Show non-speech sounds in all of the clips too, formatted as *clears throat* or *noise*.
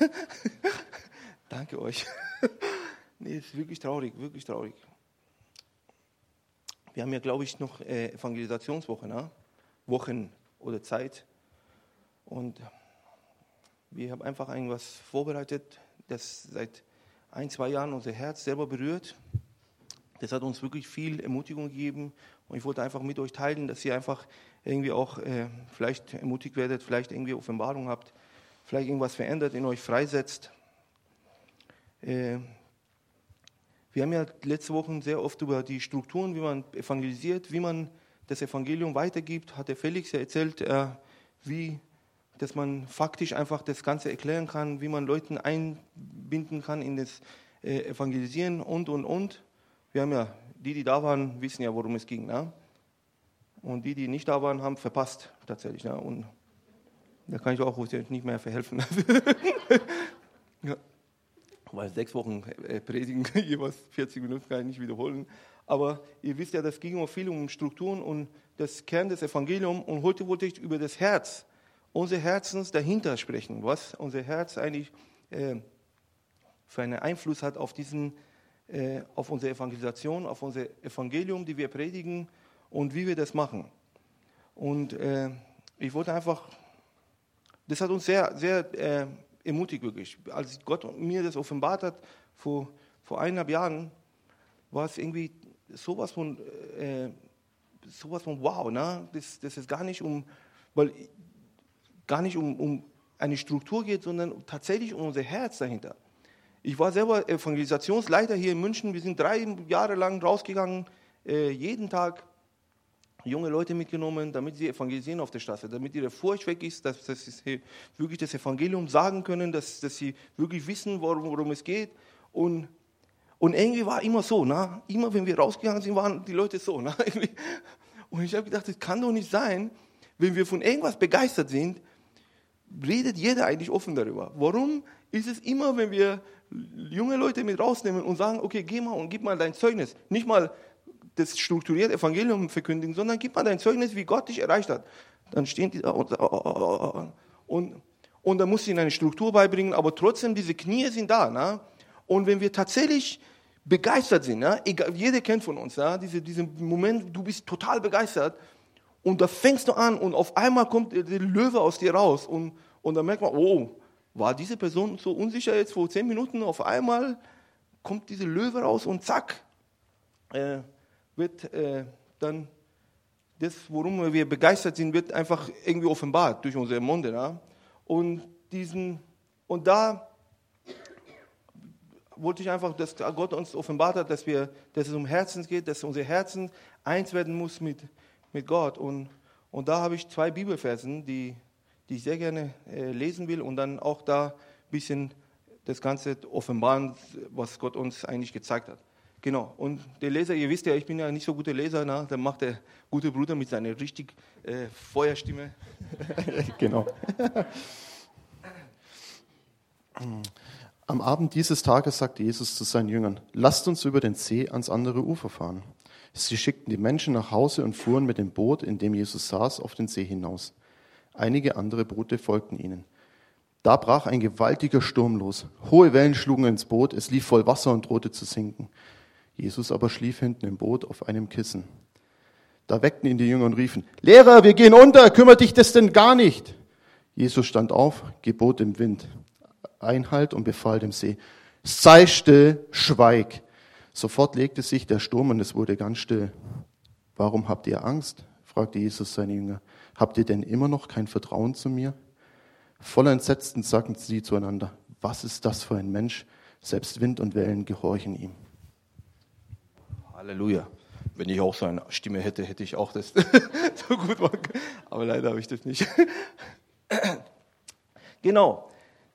*laughs* Danke euch. *laughs* nee, ist wirklich traurig, wirklich traurig. Wir haben ja, glaube ich, noch äh, Evangelisationswoche, ne? Wochen oder Zeit. Und wir haben einfach irgendwas vorbereitet, das seit ein, zwei Jahren unser Herz selber berührt. Das hat uns wirklich viel Ermutigung gegeben. Und ich wollte einfach mit euch teilen, dass ihr einfach irgendwie auch äh, vielleicht ermutigt werdet, vielleicht irgendwie Offenbarung habt, vielleicht irgendwas verändert, in euch freisetzt. Äh, wir haben ja letzte Woche sehr oft über die Strukturen, wie man evangelisiert, wie man das Evangelium weitergibt, hat der Felix ja erzählt, äh, wie dass man faktisch einfach das Ganze erklären kann, wie man Leuten einbinden kann in das äh, Evangelisieren und, und, und. Wir haben ja, die, die da waren, wissen ja, worum es ging. Ne? Und die, die nicht da waren, haben verpasst, tatsächlich. Ne? Und da kann ich auch nicht mehr verhelfen. *laughs* ja weil sechs Wochen äh, predigen, jeweils 40 Minuten kann ich nicht wiederholen. Aber ihr wisst ja, das ging auch viel um Strukturen und das Kern des Evangeliums. Und heute wollte ich über das Herz, unser Herzens dahinter sprechen, was unser Herz eigentlich äh, für einen Einfluss hat auf, diesen, äh, auf unsere Evangelisation, auf unser Evangelium, die wir predigen und wie wir das machen. Und äh, ich wollte einfach, das hat uns sehr, sehr äh, ermutigt wirklich. Als Gott mir das offenbart hat vor, vor eineinhalb Jahren, war es irgendwie sowas von, äh, sowas von wow. Ne? Das, das ist gar nicht um, weil gar nicht um, um eine Struktur geht, sondern tatsächlich um unser Herz dahinter. Ich war selber Evangelisationsleiter hier in München. Wir sind drei Jahre lang rausgegangen, äh, jeden Tag junge Leute mitgenommen, damit sie evangelisieren auf der Straße, damit ihre Furcht weg ist, dass, dass sie wirklich das Evangelium sagen können, dass, dass sie wirklich wissen, worum, worum es geht. Und, und irgendwie war immer so, na? immer wenn wir rausgegangen sind, waren die Leute so. Na? *laughs* Und ich habe gedacht, das kann doch nicht sein, wenn wir von irgendwas begeistert sind, redet jeder eigentlich offen darüber. Warum ist es immer, wenn wir junge Leute mit rausnehmen und sagen, okay, geh mal und gib mal dein Zeugnis. Nicht mal, das strukturiert Evangelium verkündigen, sondern gib mal dein Zeugnis, wie Gott dich erreicht hat. Dann stehen die da und, und, und dann musst du ihnen eine Struktur beibringen, aber trotzdem, diese Knie sind da. Ne? Und wenn wir tatsächlich begeistert sind, ne? Egal, jeder kennt von uns, ne? Diese, diesen Moment, du bist total begeistert und da fängst du an und auf einmal kommt der Löwe aus dir raus und, und dann merkt man, oh, war diese Person so unsicher jetzt vor zehn Minuten, auf einmal kommt diese Löwe raus und zack, äh, wird äh, dann das, worum wir begeistert sind, wird einfach irgendwie offenbart durch unsere Munde. Ja? Und, diesen, und da wollte ich einfach, dass Gott uns offenbart hat, dass, wir, dass es um Herzen geht, dass unser Herzen eins werden muss mit, mit Gott. Und, und da habe ich zwei Bibelversen, die, die ich sehr gerne äh, lesen will und dann auch da ein bisschen das Ganze offenbaren, was Gott uns eigentlich gezeigt hat. Genau, und der Leser, ihr wisst ja, ich bin ja nicht so guter Leser, na, dann macht der gute Bruder mit seiner richtig äh, Feuerstimme. *laughs* genau. Am Abend dieses Tages sagte Jesus zu seinen Jüngern, lasst uns über den See ans andere Ufer fahren. Sie schickten die Menschen nach Hause und fuhren mit dem Boot, in dem Jesus saß, auf den See hinaus. Einige andere Boote folgten ihnen. Da brach ein gewaltiger Sturm los. Hohe Wellen schlugen ins Boot, es lief voll Wasser und drohte zu sinken. Jesus aber schlief hinten im Boot auf einem Kissen. Da weckten ihn die Jünger und riefen, Lehrer, wir gehen unter, kümmert dich das denn gar nicht? Jesus stand auf, gebot dem Wind Einhalt und befahl dem See, sei still, schweig. Sofort legte sich der Sturm und es wurde ganz still. Warum habt ihr Angst? fragte Jesus seine Jünger. Habt ihr denn immer noch kein Vertrauen zu mir? Voller Entsetzen sagten sie zueinander, was ist das für ein Mensch? Selbst Wind und Wellen gehorchen ihm. Halleluja. Wenn ich auch so eine Stimme hätte, hätte ich auch das *laughs* so gut machen können. Aber leider habe ich das nicht. *clears throat* genau.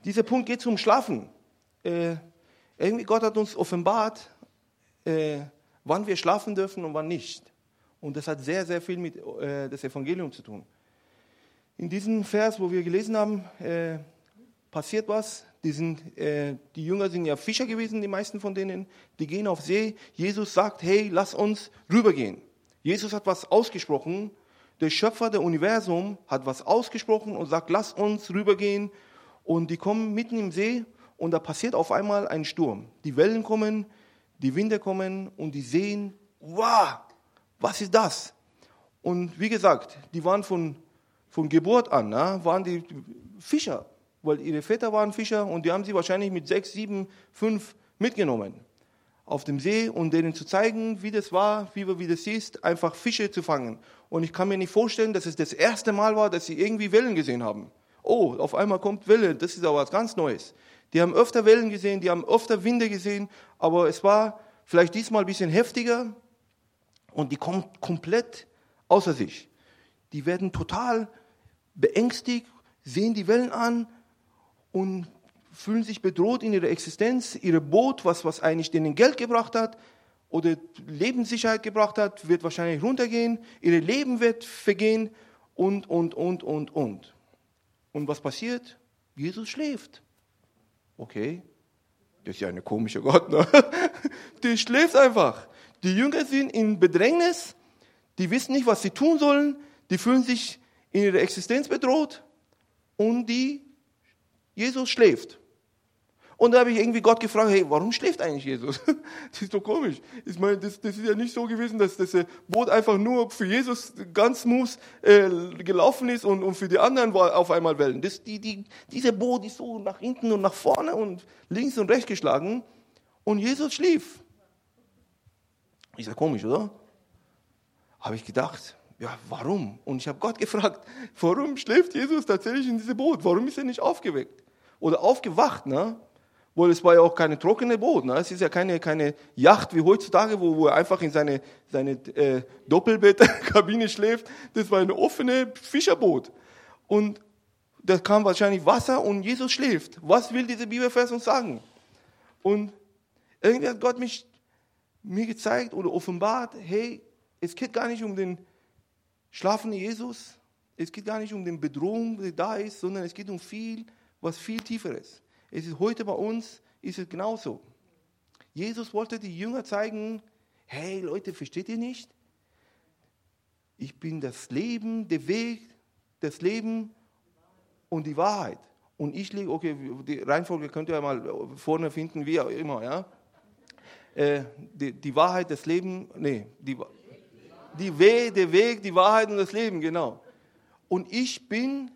Dieser Punkt geht zum Schlafen. Äh, irgendwie Gott hat uns offenbart, äh, wann wir schlafen dürfen und wann nicht. Und das hat sehr, sehr viel mit äh, das Evangelium zu tun. In diesem Vers, wo wir gelesen haben, äh, passiert was. Die, sind, äh, die Jünger sind ja Fischer gewesen, die meisten von denen. Die gehen auf See. Jesus sagt, hey, lass uns rübergehen. Jesus hat was ausgesprochen. Der Schöpfer der Universum hat was ausgesprochen und sagt, lass uns rübergehen. Und die kommen mitten im See und da passiert auf einmal ein Sturm. Die Wellen kommen, die Winde kommen und die sehen, wow, was ist das? Und wie gesagt, die waren von, von Geburt an, na, waren die Fischer, weil ihre Väter waren Fischer und die haben sie wahrscheinlich mit sechs, sieben, fünf mitgenommen auf dem See und denen zu zeigen, wie das war, wie, wie das ist, einfach Fische zu fangen. Und ich kann mir nicht vorstellen, dass es das erste Mal war, dass sie irgendwie Wellen gesehen haben. Oh, auf einmal kommt Welle, das ist aber was ganz Neues. Die haben öfter Wellen gesehen, die haben öfter Winde gesehen, aber es war vielleicht diesmal ein bisschen heftiger und die kommen komplett außer sich. Die werden total beängstigt, sehen die Wellen an und fühlen sich bedroht in ihrer Existenz. Ihre Boot, was, was eigentlich denen Geld gebracht hat oder Lebenssicherheit gebracht hat, wird wahrscheinlich runtergehen. Ihre Leben wird vergehen und, und, und, und, und. Und was passiert? Jesus schläft. Okay, das ist ja eine komische Gott. Ne? *laughs* Der schläft einfach. Die Jünger sind in Bedrängnis, die wissen nicht, was sie tun sollen, die fühlen sich in ihrer Existenz bedroht und die Jesus schläft. Und da habe ich irgendwie Gott gefragt, hey, warum schläft eigentlich Jesus? *laughs* Das ist doch komisch. Ich meine, das, das ist ja nicht so gewesen, dass das Boot einfach nur für Jesus ganz smooth äh, gelaufen ist und, und für die anderen war auf einmal Wellen. Das, die, die, diese Boot ist so nach hinten und nach vorne und links und rechts geschlagen und Jesus schlief. Ist ja komisch, oder? Habe ich gedacht, ja, warum? Und ich habe Gott *laughs* gefragt, warum schläft Jesus tatsächlich in diesem Boot? Warum ist er nicht aufgeweckt? Oder aufgewacht, ne? Weil es war ja auch keine trockene Boot. Ne? Es ist ja keine, keine Yacht wie heutzutage, wo, wo er einfach in seine, seine äh, Doppelbettkabine *laughs* schläft. Das war eine offene Fischerboot. Und da kam wahrscheinlich Wasser und Jesus schläft. Was will diese Bibelvers uns sagen? Und irgendwie hat Gott mich, mir gezeigt oder offenbart, hey, es geht gar nicht um den schlafenden Jesus, es geht gar nicht um die Bedrohung, die da ist, sondern es geht um viel, was viel tiefer ist. Es ist heute bei uns, ist es genauso. Jesus wollte die Jünger zeigen, hey Leute, versteht ihr nicht? Ich bin das Leben, der Weg, das Leben und die Wahrheit. Und ich liege, okay, die Reihenfolge könnt ihr mal vorne finden, wie auch immer, ja. Äh, die, die, Wahrheit, das Leben, nee, die, die Weg, der Weg, die Wahrheit und das Leben, genau. Und ich bin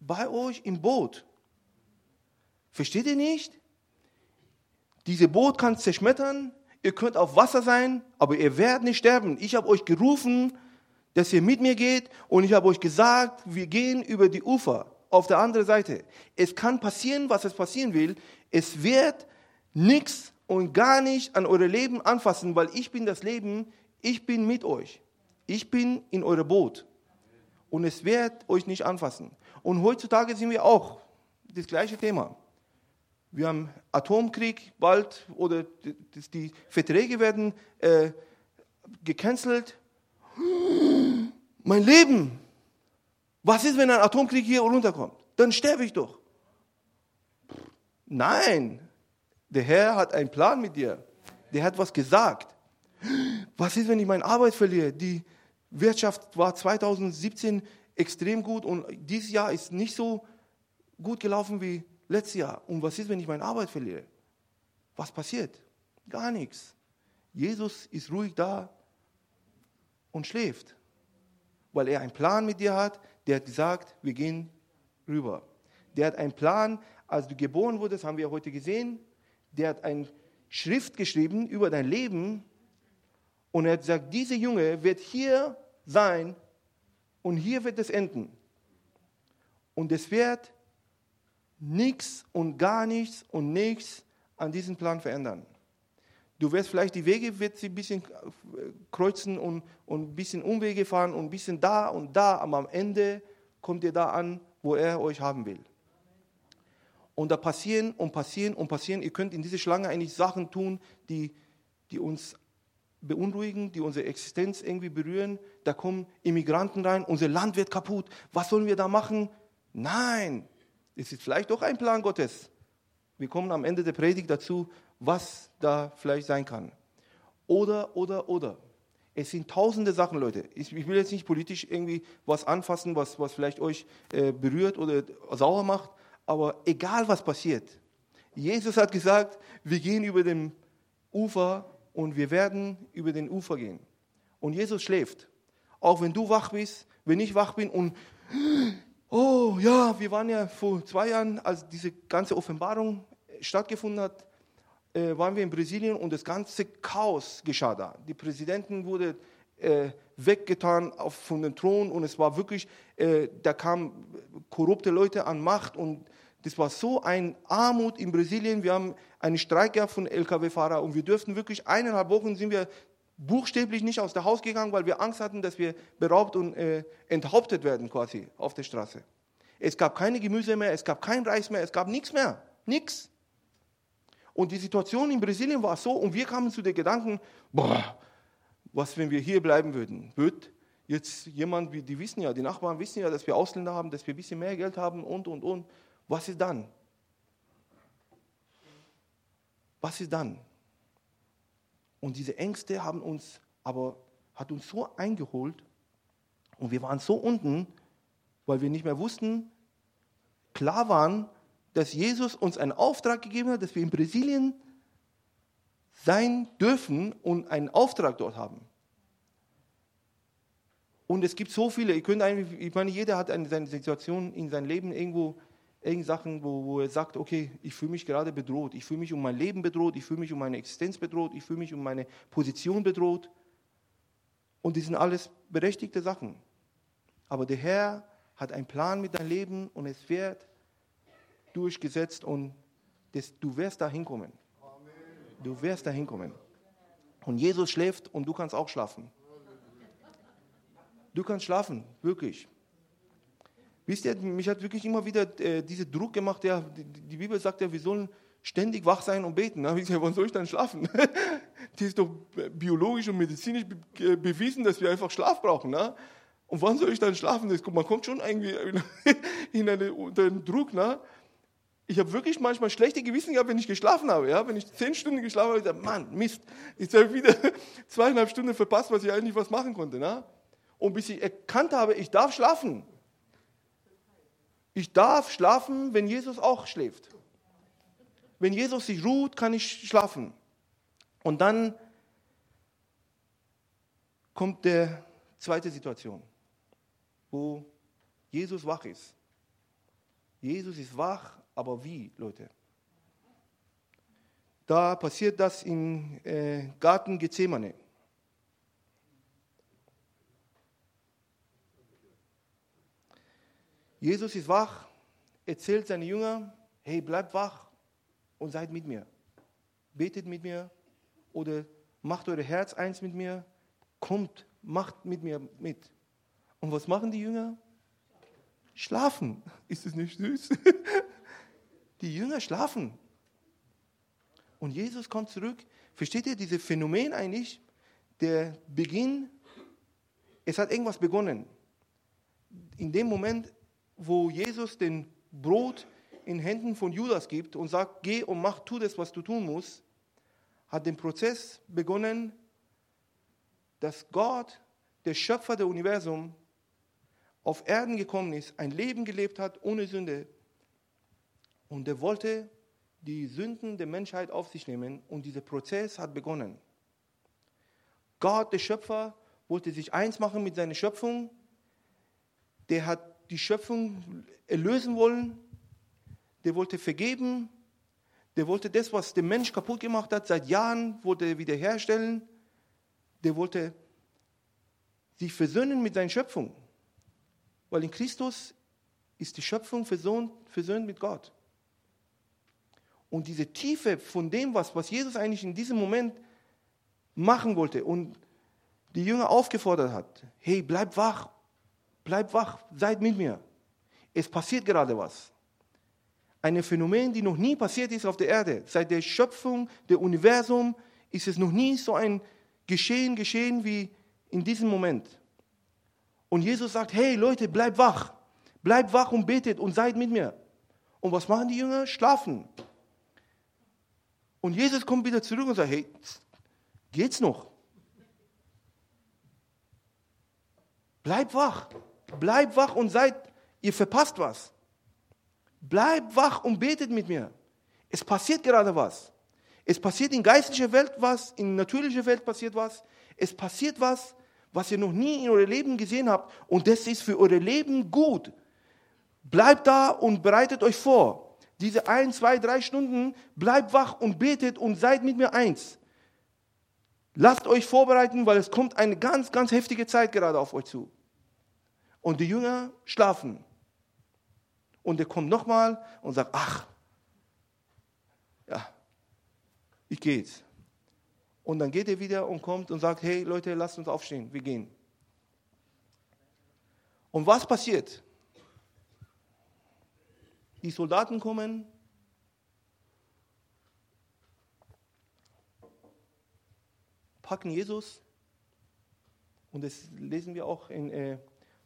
bei euch im Boot. Versteht ihr nicht? Diese Boot kann zerschmettern, ihr könnt auf Wasser sein, aber ihr werdet nicht sterben. Ich habe euch gerufen, dass ihr mit mir geht und ich habe euch gesagt, wir gehen über die Ufer auf der anderen Seite. Es kann passieren, was es passieren will. Es wird nichts und gar nicht an euer Leben anfassen, weil ich bin das Leben, ich bin mit euch. Ich bin in eurem Boot und es wird euch nicht anfassen. Und heutzutage sind wir auch das gleiche Thema. Wir haben Atomkrieg bald oder die Verträge werden äh, gecancelt. Mein Leben. Was ist, wenn ein Atomkrieg hier runterkommt? Dann sterbe ich doch. Nein, der Herr hat einen Plan mit dir. Der hat was gesagt. Was ist, wenn ich meine Arbeit verliere? Die Wirtschaft war 2017 extrem gut und dieses Jahr ist nicht so gut gelaufen wie letztes Jahr. Und was ist, wenn ich meine Arbeit verliere? Was passiert? Gar nichts. Jesus ist ruhig da und schläft, weil er einen Plan mit dir hat. Der hat gesagt, wir gehen rüber. Der hat einen Plan, als du geboren wurdest, haben wir heute gesehen. Der hat eine Schrift geschrieben über dein Leben und er hat gesagt, dieser Junge wird hier sein und hier wird es enden. Und es wird nichts und gar nichts und nichts an diesem Plan verändern. Du wirst vielleicht die Wege wird sie ein bisschen äh, kreuzen und, und ein bisschen Umwege fahren und ein bisschen da und da, aber am Ende kommt ihr da an, wo er euch haben will. Und da passieren und passieren und passieren. Ihr könnt in diese Schlange eigentlich Sachen tun, die, die uns beunruhigen, die unsere Existenz irgendwie berühren. Da kommen Immigranten rein, unser Land wird kaputt. Was sollen wir da machen? Nein, es ist vielleicht doch ein Plan Gottes. Wir kommen am Ende der Predigt dazu, was da vielleicht sein kann. Oder, oder, oder. Es sind tausende Sachen, Leute. Ich, will jetzt nicht politisch irgendwie was anfassen, was, was vielleicht euch äh, berührt oder sauer macht, Aber egal was passiert, Jesus hat gesagt, wir gehen über den Ufer und wir werden über den Ufer gehen. Und Jesus schläft. Auch wenn du wach bist, wenn ich wach bin und, oh ja, wir waren ja vor zwei Jahren, als diese ganze Offenbarung stattgefunden hat, äh, waren wir in Brasilien und das ganze Chaos geschah da. Die Präsidenten wurden äh, weggetan auf, von den Thron und es war wirklich, äh, da kamen korrupte Leute an Macht und das war so ein Armut in Brasilien. Wir haben einen Streik gehabt von Lkw-Fahrer und wir dürften wirklich eineinhalb Wochen sind wir buchstäblich nicht aus dem Haus gegangen, weil wir Angst hatten, dass wir beraubt und äh, enthauptet werden quasi auf der Straße. Es gab keine Gemüse mehr, es gab kein Reis mehr, es gab nichts mehr, nichts. Und die Situation in Brasilien war so und wir kamen zu den Gedanken, boah, was wenn wir hier bleiben würden? Wird jetzt jemand, die wissen ja, die Nachbarn wissen ja, dass wir Ausländer haben, dass wir ein bisschen mehr Geld haben und, und, und. Was ist dann? Was ist dann? Und diese Ängste haben uns aber, hat uns so eingeholt und wir waren so unten, weil wir nicht mehr wussten, klar waren, dass Jesus uns einen Auftrag gegeben hat, dass wir in Brasilien sein dürfen und einen Auftrag dort haben. Und es gibt so viele, ich, könnte eigentlich, ich meine, jeder hat eine, seine Situation in seinem Leben irgendwo irgend Sachen, wo, wo er sagt, okay, ich fühle mich gerade bedroht, ich fühle mich um mein Leben bedroht, ich fühle mich um meine Existenz bedroht, ich fühle mich um meine Position bedroht. Und die sind alles berechtigte Sachen. Aber der Herr hat einen Plan mit deinem Leben und es wird durchgesetzt und das, du wirst da hinkommen. Du wirst da hinkommen. Und Jesus schläft und du kannst auch schlafen. Du kannst schlafen, wirklich. Wisst ihr, mich hat wirklich immer wieder äh, dieser Druck gemacht, ja, die, die, Bibel sagt ja, wir sollen ständig wach sein und beten. Da ich wann soll ich dann schlafen? *laughs* das ist doch biologisch und medizinisch be bewiesen, dass wir einfach Schlaf brauchen. Ne? Und wann soll ich dann schlafen? Das, man kommt schon irgendwie *laughs* in eine, unter einen Druck. Ne? Ich habe wirklich manchmal schlechte Gewissen gehabt, wenn ich geschlafen habe. Ja? Wenn ich zehn Stunden geschlafen habe, ich gesagt, Mann, Mist, jetzt habe ich wieder *laughs* zweieinhalb Stunden verpasst, was ich eigentlich was machen konnte. Ne? Und bis ich erkannt habe, ich darf schlafen. Ich darf schlafen, wenn Jesus auch schläft. Wenn Jesus sich ruht, kann ich schlafen. Und dann kommt der zweite Situation, wo Jesus wach ist. Jesus ist wach, aber wie, Leute? Da passiert das im äh, Garten Gethsemane. Jesus ist wach, erzählt seine Jünger, hey, bleibt wach und seid mit mir. Betet mit mir oder macht eure Herz eins mit mir. Kommt, macht mit mir mit. Und was machen die Jünger? Schlafen. *laughs* Ist es nicht süß? *laughs* Die Jünger schlafen. Und Jesus kommt zurück. Versteht ihr dieses Phänomen eigentlich? Der Beginn, es hat irgendwas begonnen. In dem Moment, wo Jesus den Brot in Händen von Judas gibt und sagt, geh und mach, tu das, was du tun musst, hat den Prozess begonnen, dass Gott, der Schöpfer der Universum, auf Erden gekommen ist, ein Leben gelebt hat ohne Sünde. Und er wollte die Sünden der Menschheit auf sich nehmen und dieser Prozess hat begonnen. Gott, der Schöpfer, wollte sich eins machen mit seiner Schöpfung. Der hat die Schöpfung erlösen wollen, der wollte vergeben, der wollte das, was der Mensch kaputt gemacht hat, seit Jahren wollte er wiederherstellen, der wollte sich versöhnen mit seiner Schöpfung. Weil in Christus ist die Schöpfung versöhnt, versöhnt mit Gott. Und diese Tiefe von dem, was, was Jesus eigentlich in diesem Moment machen wollte und die Jünger aufgefordert hat, hey, bleib wach Bleibt wach, seid mit mir. Es passiert gerade was. Ein Phänomen, die noch nie passiert ist auf der Erde. Seit der Schöpfung der Universum ist es noch nie so ein Geschehen geschehen wie in diesem Moment. Und Jesus sagt, hey Leute, bleibt wach. Bleibt wach und betet und seid mit mir. Und was machen die Jünger? Schlafen. Und Jesus kommt wieder zurück und sagt, hey, geht's noch? Bleibt wach. Bleibt wach und seid, ihr verpasst was. Bleibt wach und betet mit mir. Es passiert gerade was. Es passiert in geistlicher Welt was, in natürlicher Welt passiert was. Es passiert was, was ihr noch nie in eurem Leben gesehen habt. Und das ist für euer Leben gut. Bleibt da und bereitet euch vor. Diese ein, zwei, drei Stunden, bleibt wach und betet und seid mit mir eins. Lasst euch vorbereiten, weil es kommt eine ganz, ganz heftige Zeit gerade auf euch zu. Und die Jünger schlafen. Und er kommt nochmal und sagt, ach, ja, ich gehe jetzt. Und dann geht er wieder und kommt und sagt, hey Leute, lasst uns aufstehen, wir gehen. Und was passiert? Die Soldaten kommen, packen Jesus und das lesen wir auch in äh,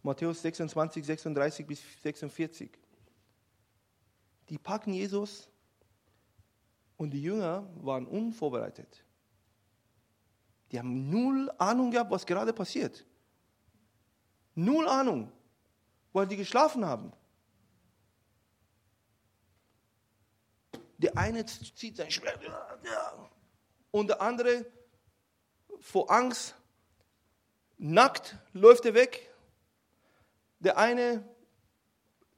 Matthäus 26, 36 bis 46. Die packen Jesus und die Jünger waren unvorbereitet. Die haben null Ahnung gehabt, was gerade passiert. Null Ahnung, weil die geschlafen haben. Der eine zieht sein Schwert und der andere vor Angst nackt läuft er weg. Der eine,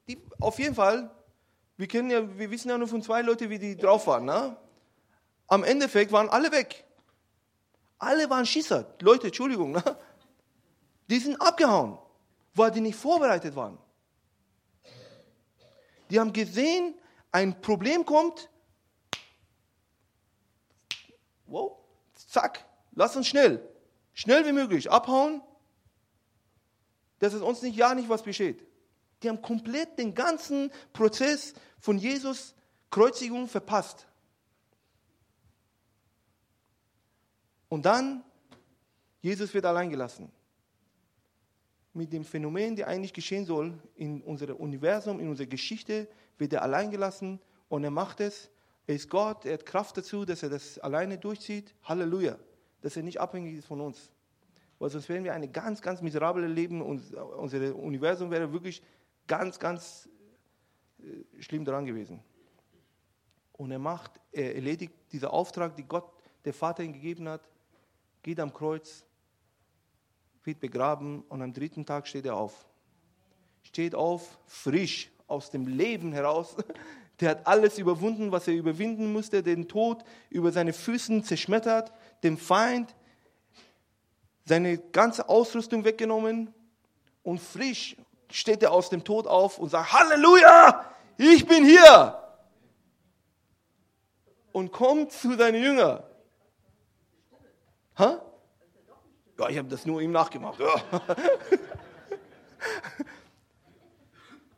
die, auf jeden Fall, wir, kennen ja, wir wissen ja nur von zwei Leuten, wie die drauf waren. Ne? Am Endeffekt waren alle weg. Alle waren Schießer. Leute, Entschuldigung. Ne? Die sind abgehauen, weil die nicht vorbereitet waren. Die haben gesehen, ein Problem kommt. Wow, zack, lass uns schnell, schnell wie möglich abhauen, dass es uns nicht ja nicht was besteht. Die haben komplett den ganzen Prozess von Jesus Kreuzigung verpasst. Und dann, Jesus wird allein gelassen. Mit dem Phänomen, der eigentlich geschehen soll, in unserem Universum, in unserer Geschichte, wird er allein gelassen und er macht es. Er ist Gott, er hat Kraft dazu, dass er das alleine durchzieht. Halleluja. Dass er nicht abhängig ist von uns. Weil sonst wären wir ein ganz, ganz miserables Leben und unser Universum wäre wirklich ganz, ganz äh, schlimm daran gewesen. Und er macht, er erledigt diesen Auftrag, den Gott, der Vater ihm gegeben hat geht am Kreuz, wird begraben und am dritten Tag steht er auf. Steht auf, frisch aus dem Leben heraus. *laughs* Der hat alles überwunden, was er überwinden musste, den Tod über seine Füßen zerschmettert, dem Feind seine ganze Ausrüstung weggenommen und frisch steht er aus dem Tod auf und sagt, Halleluja, ich bin hier. Und kommt zu seinen Jüngern Ha? Ja, ich habe das nur ihm nachgemacht. Ja. *laughs*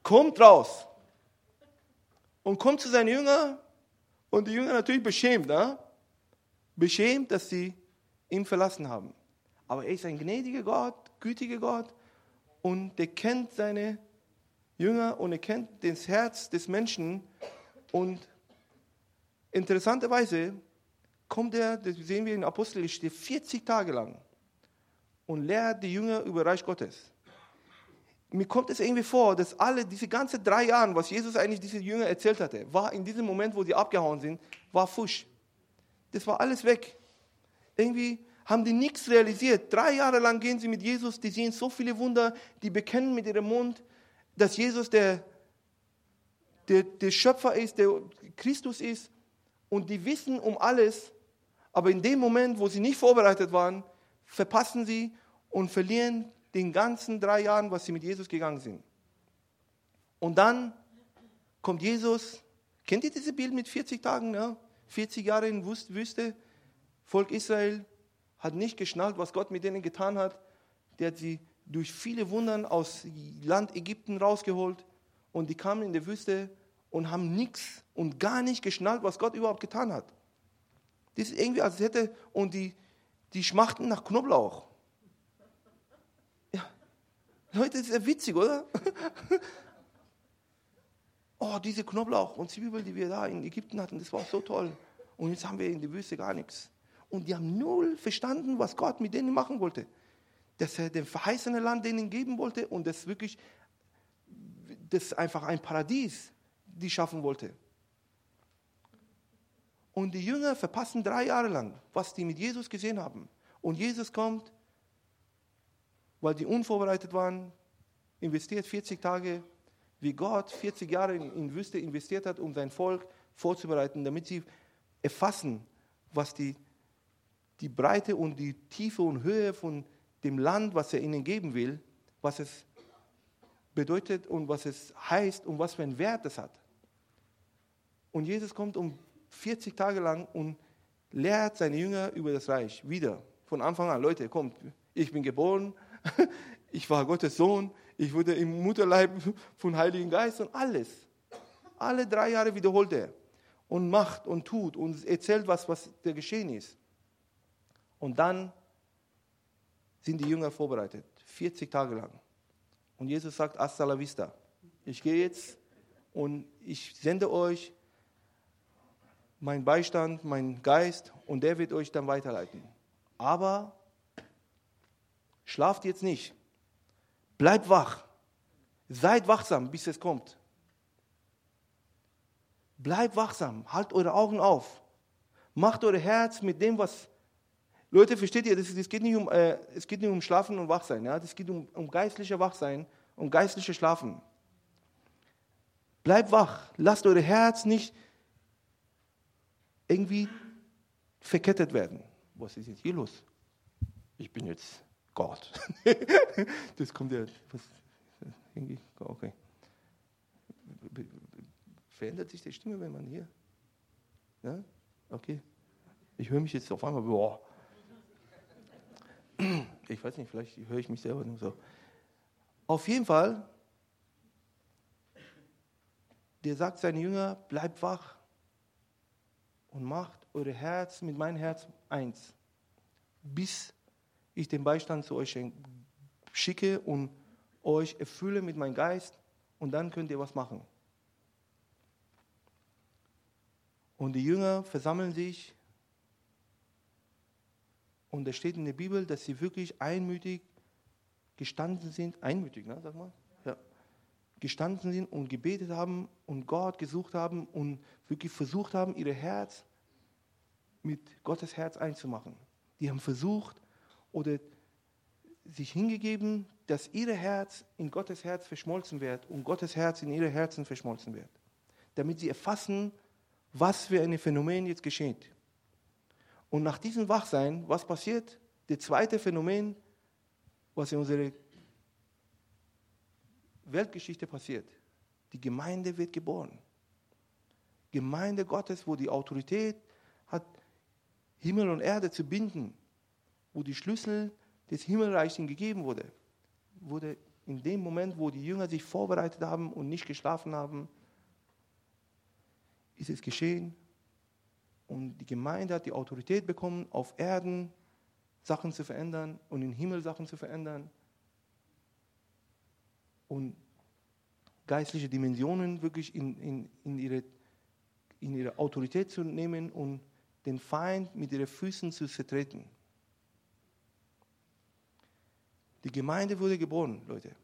kommt raus und kommt zu seinen Jüngern und die Jünger natürlich beschämt, ne? beschämt, dass sie ihn verlassen haben. Aber er ist ein gnädiger Gott, gütiger Gott und er kennt seine Jünger und er kennt das Herz des Menschen und interessanterweise kommt er, das sehen wir in Apostelgeschichte, 40 Tage lang und lehrt die Jünger über Reich Gottes. Mir kommt es irgendwie vor, dass alle diese ganzen drei Jahre, was Jesus eigentlich diese Jünger erzählt hatte, war in diesem Moment, wo sie abgehauen sind, war Fusch. Das war alles weg. Irgendwie haben die nichts realisiert. Drei Jahre lang gehen sie mit Jesus, die sehen so viele Wunder, die bekennen mit ihrem Mund, dass Jesus der, der, der Schöpfer ist, der Christus ist. Und die wissen um alles, aber in dem Moment, wo sie nicht vorbereitet waren, verpassen sie und verlieren den ganzen drei Jahren, was sie mit Jesus gegangen sind. Und dann kommt Jesus, kennt ihr dieses Bild mit 40 Tagen? Ja? 40 Jahre in Wüste, Volk Israel hat nicht geschnallt, was Gott mit denen getan hat. Der hat sie durch viele Wundern aus Land Ägypten rausgeholt und die kamen in der Wüste und haben nichts und gar nicht geschnallt, was Gott überhaupt getan hat. Das ist irgendwie, als hätte, und die, die schmachten nach Knoblauch. Ja. Leute, das ist ja witzig, oder? *laughs* oh, diese Knoblauch und Zwiebeln, die wir da in Ägypten hatten, das war so toll. Und jetzt haben wir in der Wüste gar nichts. Und die haben null verstanden, was Gott mit denen machen wollte. Dass er dem verheißene Land denen geben wollte und das wirklich, das einfach ein Paradies. die schaffen wollte. Und die Jünger verpassen drei Jahre lang, was die mit Jesus gesehen haben. Und Jesus kommt, weil die unvorbereitet waren, investiert 40 Tage, wie Gott 40 Jahre in, in Wüste investiert hat, um sein Volk vorzubereiten, damit sie erfassen, was die, die Breite und die Tiefe und Höhe von dem Land, was er ihnen geben will, was es bedeutet und was es heißt und was für einen Wert es hat. Und Jesus kommt um 40 Tage lang und lehrt seine Jünger über das Reich wieder. Von Anfang an, Leute, kommt, ich bin geboren, *laughs* ich war Gottes Sohn, ich wurde im Mutterleib von Heiligen Geist und alles. Alle drei Jahre wiederholt er und macht und tut und erzählt was, was da geschehen ist. Und dann sind die Jünger vorbereitet, 40 Tage lang. Und Jesus sagt, hasta la vista. Ich gehe jetzt und ich sende euch meinen Beistand, meinen Geist und der wird euch dann weiterleiten. Aber schlaft jetzt nicht. Bleibt wach. Seid wachsam, bis es kommt. Bleibt wachsam. Halt eure Augen auf. Macht euer Herz mit dem, was. Leute, versteht ihr, das, das geht, um, äh, es geht nicht um Schlafen und Wachsein. Ja? Das geht um, um geistliche Wachsein, um geistliche Schlafen. Bleibt wach. Lasst euer Herz nicht irgendwie verkettet werden. Was ist jetzt hier los? Ich bin jetzt Gott. *laughs* das kommt ja. Was, okay. Verändert sich die Stimme, wenn man hier. Ja? Okay. Ich höre mich jetzt auf einmal, boah. Ich weiß nicht, vielleicht höre ich mich selber nur so. Auf jeden Fall, der sagt seinen Jünger, bleibt wach und macht eure Herz mit meinem Herz eins, bis ich den Beistand zu euch schicke und euch erfülle mit meinem Geist und dann könnt ihr was machen. Und die Jünger versammeln sich und es steht in der Bibel, dass sie wirklich einmütig gestanden sind, einmütig, ne, sag mal, ja, gestanden sind und gebetet haben und Gott gesucht haben und wirklich versucht haben, ihr Herz mit Gottes Herz einzumachen. Die haben versucht oder sich hingegeben, dass ihr Herz in Gottes Herz verschmolzen wird und Gottes Herz in ihre Herzen verschmolzen wird. Damit sie erfassen, was für ein Phänomen jetzt geschieht. Und nach diesem Wachsein, was passiert? Das zweite Phänomen, was in unserer Weltgeschichte passiert. Die Gemeinde wird geboren. Gemeinde Gottes, wo die Autorität hat, Himmel und Erde zu binden, wo die Schlüssel des Himmelreichs gegeben wurde, wurde in dem Moment, wo die Jünger sich vorbereitet haben und nicht geschlafen haben, ist es geschehen. Und die Gemeinde hat die Autorität bekommen, auf Erden Sachen zu verändern und im Himmel Sachen zu verändern. Und geistliche Dimensionen wirklich in, in, in, ihre, in ihre Autorität zu nehmen und den Feind mit ihren Füßen zu zertreten. Die Gemeinde wurde geboren, Leute.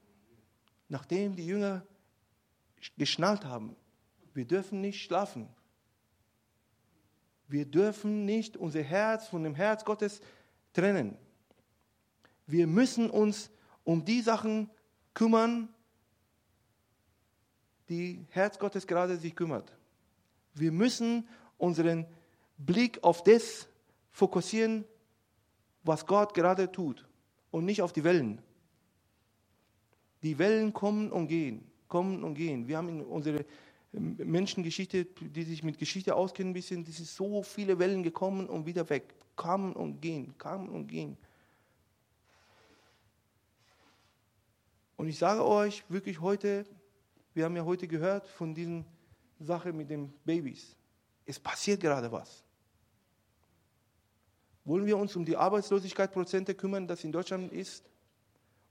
Nachdem die Jünger geschnallt haben, wir dürfen nicht schlafen. Wir dürfen nicht unser Herz von dem Herz Gottes trennen. Wir müssen uns um die Sachen kümmern, die Herz Gottes gerade sich kümmert. Wir müssen unseren Blick auf das fokussieren, was Gott gerade tut und nicht auf die Wellen. Die Wellen kommen und gehen, kommen und gehen. Wir haben in unserer Menschengeschichte, die sich mit Geschichte auskennen, ein bisschen, es sind so viele Wellen gekommen und wieder weg, kamen und gehen, kamen und gehen. Und ich sage euch wirklich heute, wir haben ja heute gehört von diesen Sache mit den Babys. Es passiert gerade was. Wollen wir uns um die Arbeitslosigkeitsprozente kümmern, das in Deutschland ist?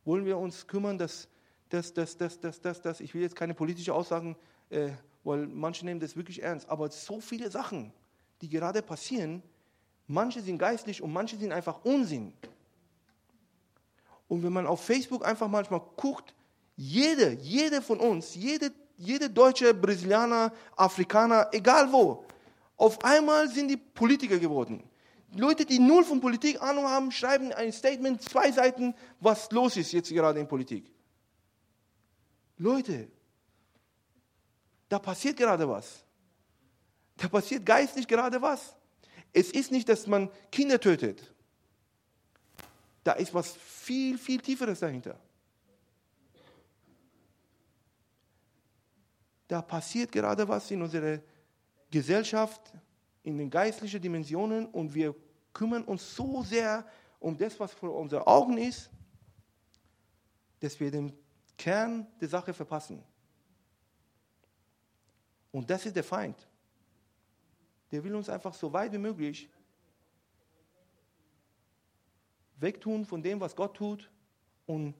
Wollen wir uns kümmern, dass, dass, dass, dass, dass, dass, dass ich will jetzt keine politischen Aussagen, äh, weil manche nehmen das wirklich ernst, aber so viele Sachen, die gerade passieren, manche sind geistlich und manche sind einfach Unsinn. Und wenn man auf Facebook einfach manchmal guckt, jede, jede von uns, jede, jede Deutsche, Brasilianer, Afrikaner, egal wo. Auf einmal sind die Politiker geworden. Leute, die null von Politik Ahnung haben, schreiben ein Statement, zwei Seiten, was los ist jetzt gerade in Politik. Leute, da passiert gerade was. Da passiert geistlich gerade was. Es ist nicht, dass man Kinder tötet. Da ist was viel, viel Tieferes dahinter. Da passiert gerade was in unserer Gesellschaft, in den geistlichen Dimensionen und wir kümmern uns so sehr um das, was vor unseren Augen ist, dass wir den Kern der Sache verpassen. Und das ist der Feind. Der will uns einfach so weit wie möglich wegtun von dem, was Gott tut und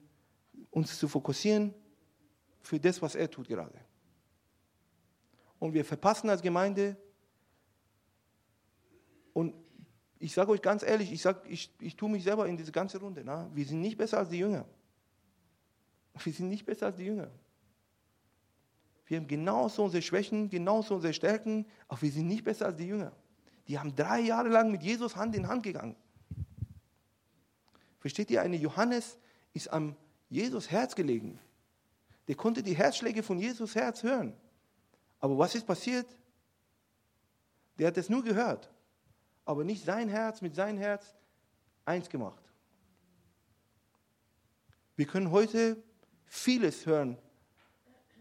uns zu fokussieren für das, was er tut gerade. Und wir verpassen als Gemeinde, und ich sage euch ganz ehrlich, ich, sag, ich, ich tue mich selber in diese ganze Runde, na? wir sind nicht besser als die Jünger. Wir sind nicht besser als die Jünger. Wir haben genauso unsere Schwächen, genauso unsere Stärken, aber wir sind nicht besser als die Jünger. Die haben drei Jahre lang mit Jesus Hand in Hand gegangen. Versteht ihr, eine Johannes ist am Jesus Herz gelegen. Der konnte die Herzschläge von Jesus Herz hören. Aber was ist passiert? Der hat es nur gehört, aber nicht sein Herz mit seinem Herz eins gemacht. Wir können heute vieles hören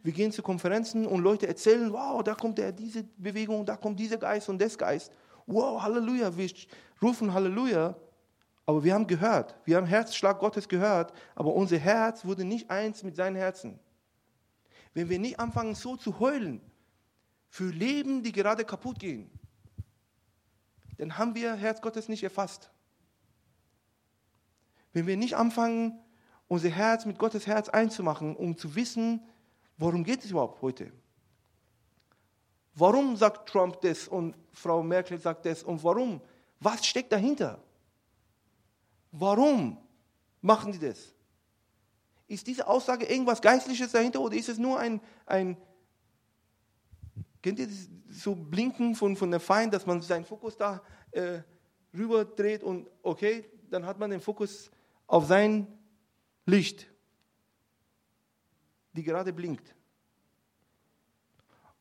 wir gehen zu Konferenzen und Leute erzählen, wow, da kommt der, diese Bewegung, da kommt dieser Geist und das Geist. Wow, Halleluja, wir rufen Halleluja. Aber wir haben gehört, wir haben Herzschlag Gottes gehört, aber unser Herz wurde nicht eins mit seinem Herzen. Wenn wir nicht anfangen so zu heulen für Leben, die gerade kaputt gehen, dann haben wir Herz Gottes nicht erfasst. Wenn wir nicht anfangen, unser Herz mit Gottes Herz einzumachen, um zu wissen, Worum geht es überhaupt heute? Warum sagt Trump das und Frau Merkel sagt das und warum? Was steckt dahinter? Warum machen die das? Ist diese Aussage irgendwas Geistliches dahinter oder ist es nur ein, ein kennt ihr das, so Blinken von, von der Feind, dass man seinen Fokus da äh, rüber dreht und okay, dann hat man den Fokus auf sein Licht die gerade blinkt.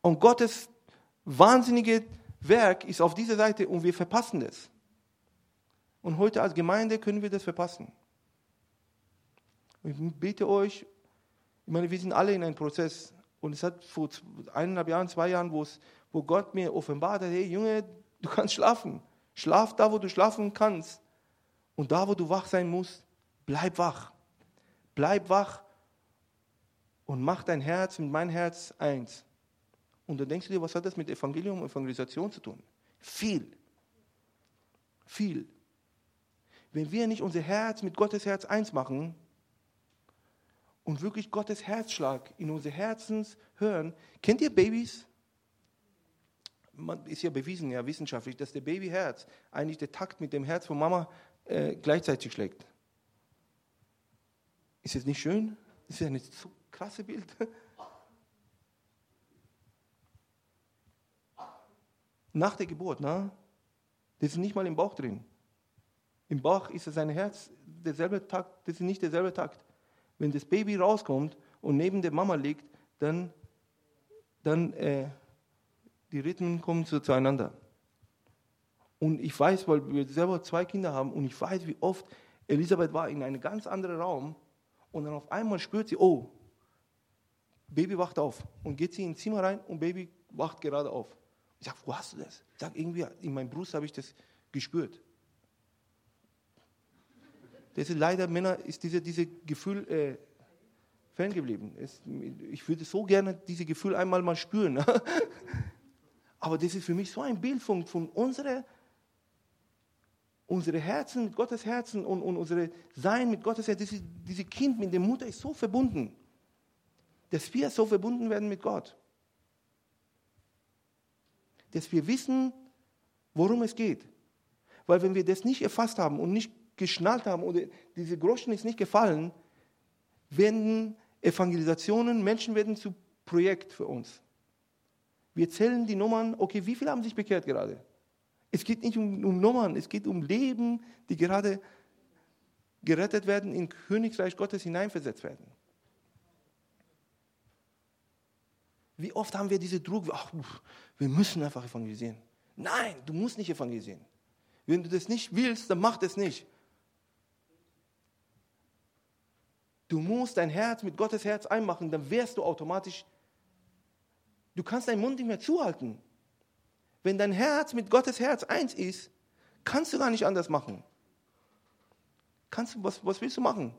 Und Gottes wahnsinnige Werk ist auf dieser Seite und wir verpassen es. Und heute als Gemeinde können wir das verpassen. Ich bete euch, ich meine, wir sind alle in einem Prozess. Und es hat vor eineinhalb Jahren, zwei Jahren, wo Gott mir offenbart hat, hey Junge, du kannst schlafen. Schlaf da, wo du schlafen kannst. Und da, wo du wach sein musst, bleib wach. Bleib wach und mach dein Herz mit meinem Herz eins. Und dann denkst du dir, was hat das mit Evangelium und Evangelisation zu tun? Viel. Viel. Wenn wir nicht unser Herz mit Gottes Herz eins machen und wirklich Gottes Herzschlag in unser Herzens hören, kennt ihr Babys? Man ist ja bewiesen, ja wissenschaftlich, dass der Babyherz eigentlich der Takt mit dem Herz von Mama äh, gleichzeitig schlägt. Ist das nicht schön? Ist ja nicht so krasse Bild. Nach der Geburt, ne? Das ist nicht mal im Bauch drin. Im Bauch ist es sein Herz, derselbe Takt, das ist nicht derselbe Takt. Wenn das Baby rauskommt und neben der Mama liegt, dann, dann äh, die Rhythmen kommen so zueinander. Und ich weiß, weil wir selber zwei Kinder haben und ich weiß, wie oft Elisabeth war in einem ganz anderen Raum und dann auf einmal spürt sie, oh, Baby wacht auf und geht sie ins Zimmer rein und Baby wacht gerade auf. Ich sage, wo hast du das? Ich sage, irgendwie in meinem Brust habe ich das gespürt. Das ist leider, Männer, ist dieses diese Gefühl äh, ferngeblieben. Es, ich würde so gerne dieses Gefühl einmal mal spüren. *laughs* Aber das ist für mich so ein Bild von, von unserer unsere Herzen mit Gottes Herzen und, und unsere Sein mit Gottes Herzen, diese, diese Kind mit der Mutter ist so verbunden dass wir so verbunden werden mit Gott. Dass wir wissen, worum es geht. Weil wenn wir das nicht erfasst haben und nicht geschnallt haben oder diese Groschen ist nicht gefallen, werden Evangelisationen, Menschen werden zu Projekt für uns. Wir zählen die Nummern, okay, wie viele haben sich bekehrt gerade? Es geht nicht um, um Nummern, es geht um Leben, die gerade gerettet werden, in Königreich Gottes hineinversetzt werden. Wie oft haben wir diese Druck, ach, wir müssen einfach evangelisieren. Nein, du musst nicht evangelisieren. Wenn du das nicht willst, dann mach das nicht. Du musst dein Herz mit Gottes Herz einmachen, dann wirst du automatisch, du kannst deinen Mund nicht mehr zuhalten. Wenn dein Herz mit Gottes Herz eins ist, kannst du gar nicht anders machen. Kannst was, was willst du machen?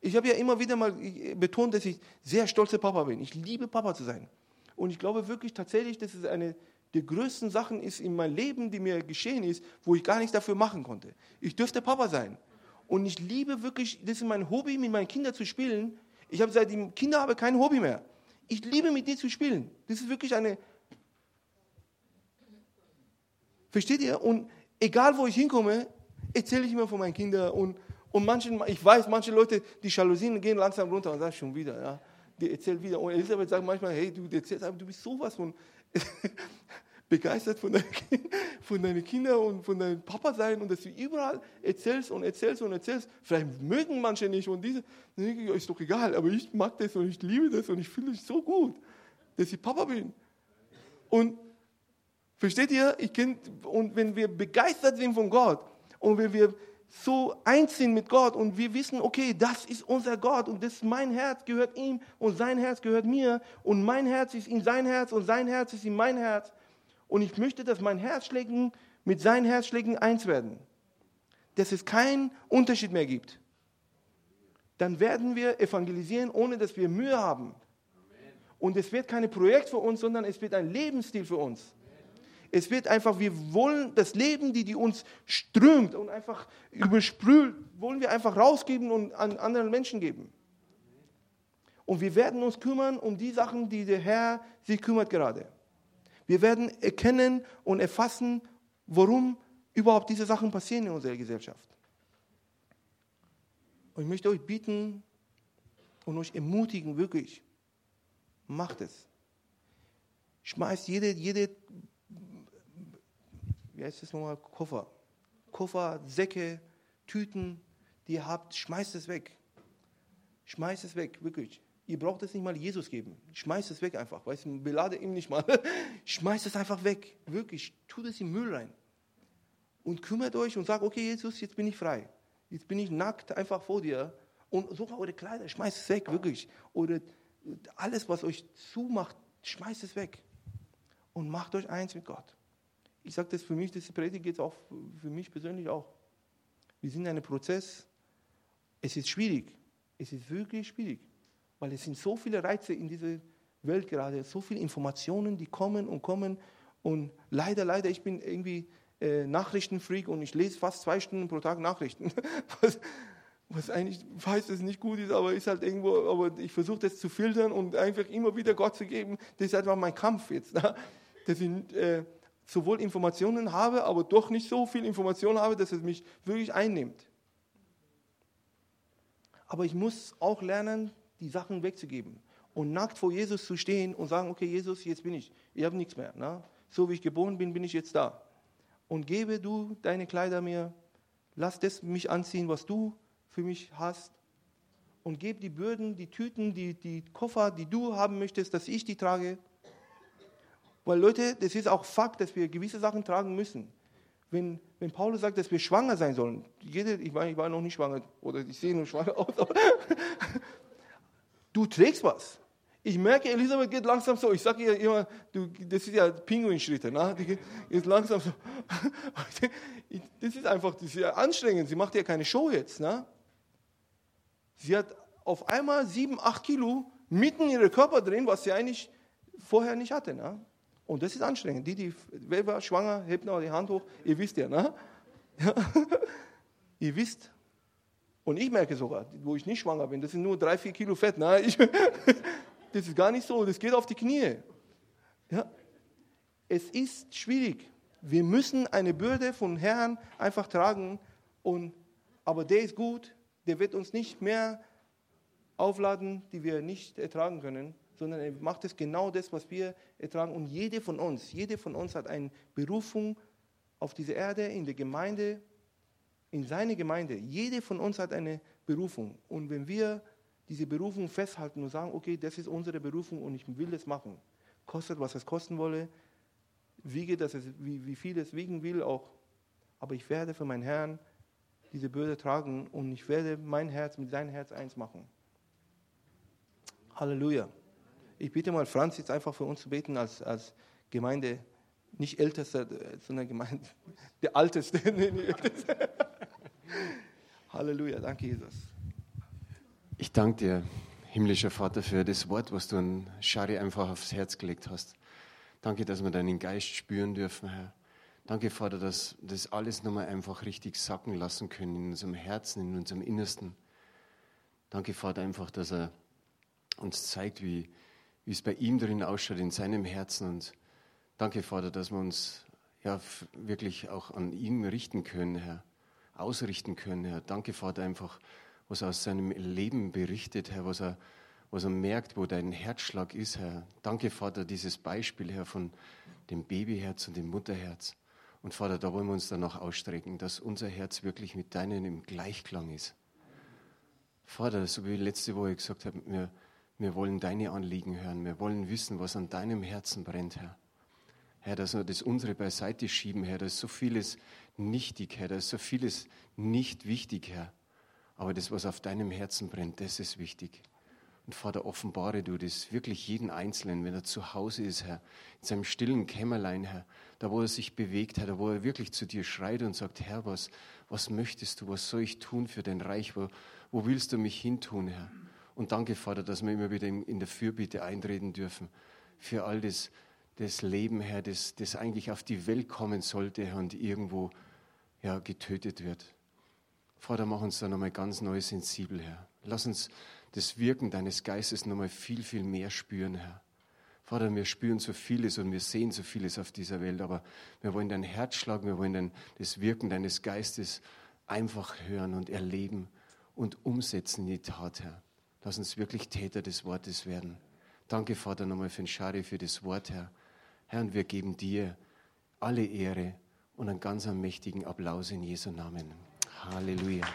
Ich habe ja immer wieder mal betont, dass ich sehr stolzer Papa bin. Ich liebe Papa zu sein. Und ich glaube wirklich tatsächlich, dass es eine der größten Sachen ist in meinem Leben, die mir geschehen ist, wo ich gar nichts dafür machen konnte. Ich dürfte Papa sein. Und ich liebe wirklich, das ist mein Hobby, mit meinen Kindern zu spielen. Ich habe seit ich Kinder habe kein Hobby mehr. Ich liebe mit denen zu spielen. Das ist wirklich eine. Versteht ihr? Und egal wo ich hinkomme, erzähle ich immer von meinen Kindern. Und, und manchen, ich weiß, manche Leute, die Jalousien gehen langsam runter und sagen schon wieder, ja. Die erzählt wieder. Und Elisabeth sagt manchmal, hey, du erzählst, aber du bist sowas von *laughs* begeistert von, deinen, von deinen Kindern und von deinem Papa sein und dass du überall erzählst und erzählst und erzählst. Vielleicht mögen manche nicht und diese, ist doch egal, aber ich mag das und ich liebe das und ich fühle mich so gut, dass ich Papa bin. Und versteht ihr? Ich kenn, und wenn wir begeistert sind von Gott und wenn wir so eins sind mit Gott und wir wissen, okay, das ist unser Gott und das mein Herz gehört ihm und sein Herz gehört mir und mein Herz ist in sein Herz und sein Herz ist in mein Herz und ich möchte, dass mein Herzschlägen mit seinen Herzschlägen eins werden. Dass es keinen Unterschied mehr gibt. Dann werden wir evangelisieren, ohne dass wir Mühe haben. Und es wird kein Projekt für uns, sondern es wird ein Lebensstil für uns. Es wird einfach, wir wollen das Leben, die, die uns strömt und einfach übersprüht, wollen wir einfach rausgeben und an anderen Menschen geben. Und wir werden uns kümmern um die Sachen, die der Herr sich kümmert gerade. Wir werden erkennen und erfassen, warum überhaupt diese Sachen passieren in unserer Gesellschaft. Und ich möchte euch bieten und euch ermutigen, wirklich, macht es. Schmeißt jede, jede wie heißt das nochmal, Koffer. Koffer, Säcke, Tüten, die ihr habt, schmeißt es weg. Schmeißt es weg, wirklich. Ihr braucht es nicht mal Jesus geben. Schmeißt es weg einfach. Weißt du, belade ihm nicht mal. *laughs* Schmeißt es einfach weg. Wirklich. Tut es in Müll rein. Und kümmert euch und sagt, okay, Jesus, jetzt bin ich frei. Jetzt bin ich nackt einfach vor dir. Und sogar eure Kleider, schmeißt es weg, wirklich. Oder alles, was euch zumacht, schmeißt es weg. Und macht euch eins mit Gott. Ich sage das für mich, das Predigt geht auch für mich persönlich auch. Wir sind in einem Prozess. Es ist schwierig. Es ist wirklich schwierig. Weil es sind so viele Reize in dieser Welt gerade, so viele Informationen, die kommen und kommen. Und leider, leider, ich bin irgendwie äh, Nachrichtenfreak und ich lese fast zwei Stunden pro Tag Nachrichten. *laughs* Was, was eigentlich weiß, dass es nicht gut ist, aber ist halt irgendwo, aber ich versuche das zu filtern und einfach immer wieder Gott zu geben. Das ist einfach mein Kampf jetzt. *laughs* Ne? Dass ich äh, sowohl Informationen habe, aber doch nicht so viel Informationen habe, dass es mich wirklich einnimmt. Aber ich muss auch lernen, die Sachen wegzugeben und nackt vor Jesus zu stehen und sagen, okay Jesus, jetzt bin ich, ich habe nichts mehr. Ne? So wie ich geboren bin, bin ich jetzt da. Und gebe du deine Kleider mir, lass das mich anziehen, was du für mich hast. Und gebe die Bürden, die Tüten, die, die Koffer, die du haben möchtest, dass ich die trage. Weil Leute, das ist auch Fakt, dass wir gewisse Sachen tragen müssen. Wenn, wenn Paulus sagt, dass wir schwanger sein sollen, jede, ich, meine, ich war noch nicht schwanger oder ich sehe nur schwanger aus, *laughs* du trägst was. Ich merke, Elisabeth geht langsam so. Ich sage ihr immer, du, das ist ja Pinguinschritte. Ne? Die geht jetzt langsam so. *laughs* Das ist einfach das ist ja anstrengend. Sie macht ja keine Show jetzt. Ne? Sie hat auf einmal sieben, acht Kilo mitten in ihrem Körper drin, was sie eigentlich vorher nicht hatte. Ne? Und das ist anstrengend. Die, die, wer war schwanger, hebt noch die Hand hoch. Ihr wisst ja, ne? *laughs* Ja. Ihr wisst, und ich merke sogar, wo ich nicht schwanger bin, das sind nur drei, vier Kilo Fett. Nein, ich, *laughs* das ist gar nicht so, das geht auf die Knie. Ja. Es ist schwierig. Wir müssen eine Bürde von Herrn einfach tragen. Und, aber der ist gut, der wird uns nicht mehr aufladen, die wir nicht ertragen können, sondern er macht es genau das, was wir ertragen. Und jede von uns, jede von uns hat eine Berufung auf dieser Erde, in der Gemeinde, in seine Gemeinde. Jede von uns hat eine Berufung. Und wenn wir diese Berufung festhalten und sagen, okay, das ist unsere Berufung und ich will das machen, kostet, was es kosten wolle, wiege, dass es, wie, wie viel es wiegen will, auch. Aber ich werde für meinen Herrn diese Bürde tragen und ich werde mein Herz mit seinem Herz eins machen. Halleluja. Ich bitte mal Franz jetzt einfach für uns zu beten als, als Gemeinde, nicht ältester, sondern Gemeinde, *laughs* der Alteste. *laughs* *laughs* Halleluja, danke Jesus. Ich danke dir, himmlischer Vater, für das Wort, was du an Schari einfach aufs Herz gelegt hast. Danke, dass wir deinen Geist spüren dürfen, Herr. Danke, Vater, dass das alles nochmal einfach richtig sacken lassen können in unserem Herzen, in unserem Innersten. Danke, Vater, einfach, dass er uns zeigt, wie, wie es bei ihm drin ausschaut, in seinem Herzen. Und danke, Vater, dass wir uns ja, wirklich auch an ihm richten können, Herr, ausrichten können, Herr. Danke, Vater, einfach, was er aus seinem Leben berichtet, Herr, was er, was er merkt, wo dein Herzschlag ist, Herr. Danke, Vater, dieses Beispiel, Herr, von dem Babyherz und dem Mutterherz. Und Vater, da wollen wir uns dann noch ausstrecken, dass unser Herz wirklich mit deinem im Gleichklang ist. Vater, so wie letzte Woche gesagt habe, wir, wir wollen deine Anliegen hören. Wir wollen wissen, was an deinem Herzen brennt, Herr. Herr, dass wir das unsere beiseite schieben, Herr. Da ist so vieles nichtig, Herr. Da ist so vieles nicht wichtig, Herr. Aber das, was auf deinem Herzen brennt, das ist wichtig. Und Vater, offenbare du das wirklich jeden Einzelnen, wenn er zu Hause ist, Herr, in seinem stillen Kämmerlein, Herr, da wo er sich bewegt, Herr, da wo er wirklich zu dir schreit und sagt, Herr, was, was möchtest du, was soll ich tun für dein Reich, wo, wo willst du mich hintun, Herr? Und danke, Vater, dass wir immer wieder in der Fürbitte eintreten dürfen für all das, das Leben, Herr, das, das eigentlich auf die Welt kommen sollte Herr, und irgendwo ja, getötet wird. Vater, mach uns da nochmal ganz neu sensibel, Herr. Lass uns das Wirken deines Geistes nochmal viel, viel mehr spüren, Herr. Vater, wir spüren so vieles und wir sehen so vieles auf dieser Welt, aber wir wollen dein Herz schlagen, wir wollen dein, das Wirken deines Geistes einfach hören und erleben und umsetzen in die Tat, Herr. Lass uns wirklich Täter des Wortes werden. Danke, Vater, nochmal für den Schari, für das Wort, Herr. Herr, und wir geben dir alle Ehre und einen ganz mächtigen Applaus in Jesu Namen. Halleluja.